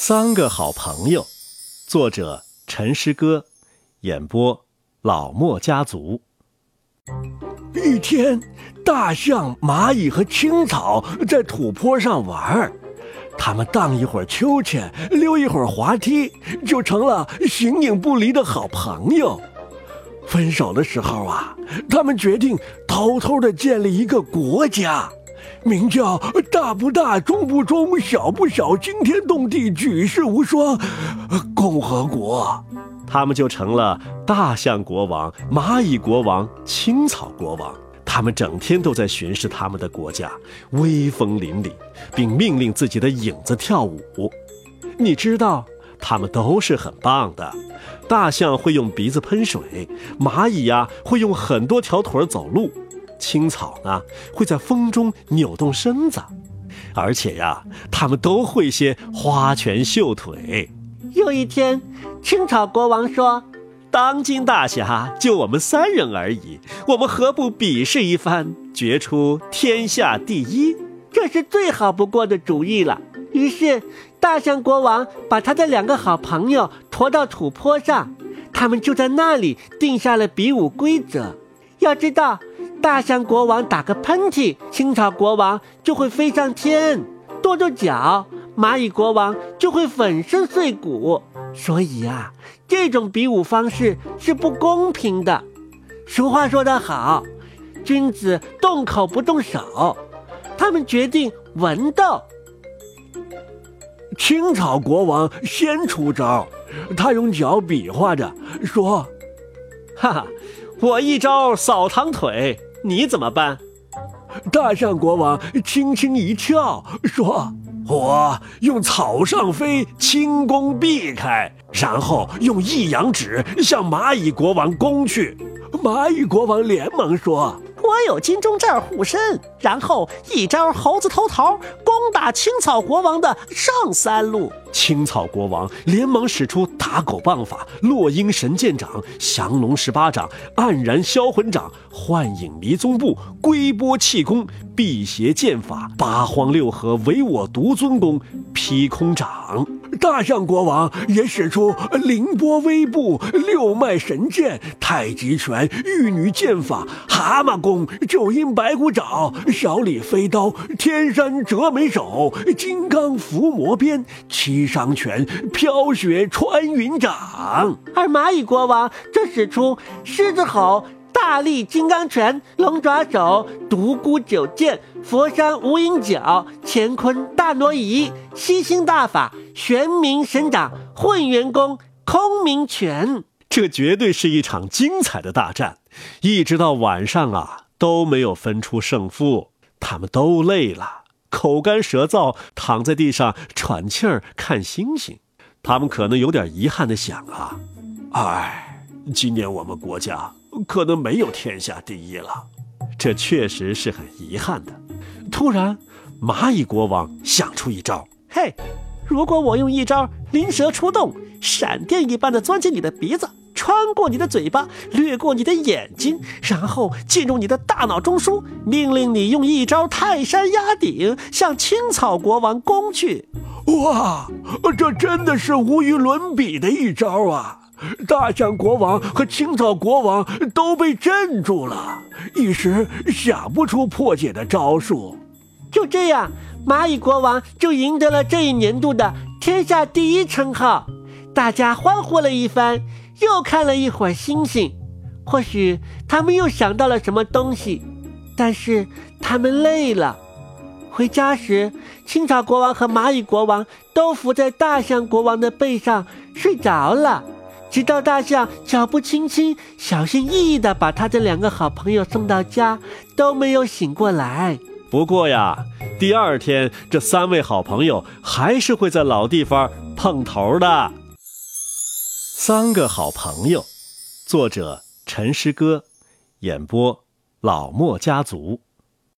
三个好朋友，作者陈诗歌，演播老莫家族。一天，大象、蚂蚁和青草在土坡上玩儿，他们荡一会儿秋千，溜一会儿滑梯，就成了形影不离的好朋友。分手的时候啊，他们决定偷偷的建立一个国家。名叫大不大，中不中，小不小，惊天动地，举世无双，共和国，他们就成了大象国王、蚂蚁国王、青草国王。他们整天都在巡视他们的国家，威风凛凛，并命令自己的影子跳舞。你知道，他们都是很棒的。大象会用鼻子喷水，蚂蚁呀会用很多条腿走路。青草呢，会在风中扭动身子，而且呀，他们都会些花拳绣腿。有一天，青草国王说：“当今大侠就我们三人而已，我们何不比试一番，决出天下第一？这是最好不过的主意了。”于是，大象国王把他的两个好朋友驮到土坡上，他们就在那里定下了比武规则。要知道。大象国王打个喷嚏，青草国王就会飞上天；跺跺脚，蚂蚁国王就会粉身碎骨。所以啊，这种比武方式是不公平的。俗话说得好，君子动口不动手。他们决定文斗。青草国王先出招，他用脚比划着说：“哈哈，我一招扫堂腿。”你怎么办？大象国王轻轻一跳，说：“我用草上飞，轻功避开，然后用一阳指向蚂蚁国王攻去。”蚂蚁国王连忙说。我有金钟罩护身，然后一招猴子偷桃攻打青草国王的上三路。青草国王连忙使出打狗棒法、落阴神剑掌、降龙十八掌、黯然销魂掌、幻影迷踪步、龟波气功、辟邪剑法、八荒六合唯我独尊功、劈空掌。大象国王也使出凌波微步、六脉神剑、太极拳、玉女剑法、蛤蟆功、九阴白骨爪、小李飞刀、天山折梅手、金刚伏魔鞭、七伤拳、飘雪穿云掌。而蚂蚁国王则使出狮子吼。大力金刚拳、龙爪手、独孤九剑、佛山无影脚、乾坤大挪移、吸星大法、玄冥神掌、混元功、空明拳，这绝对是一场精彩的大战。一直到晚上啊，都没有分出胜负。他们都累了，口干舌燥，躺在地上喘气儿、看星星。他们可能有点遗憾的想啊，哎，今年我们国家。可能没有天下第一了，这确实是很遗憾的。突然，蚂蚁国王想出一招：嘿，如果我用一招灵蛇出洞，闪电一般的钻进你的鼻子，穿过你的嘴巴，掠过你的眼睛，然后进入你的大脑中枢，命令你用一招泰山压顶向青草国王攻去。哇，这真的是无与伦比的一招啊！大象国王和青草国王都被镇住了，一时想不出破解的招数。就这样，蚂蚁国王就赢得了这一年度的天下第一称号。大家欢呼了一番，又看了一会儿星星。或许他们又想到了什么东西，但是他们累了。回家时，青草国王和蚂蚁国王都伏在大象国王的背上睡着了。直到大象脚步轻轻、小心翼翼地把他的两个好朋友送到家，都没有醒过来。不过呀，第二天这三位好朋友还是会在老地方碰头的。三个好朋友，作者陈诗歌，演播老莫家族。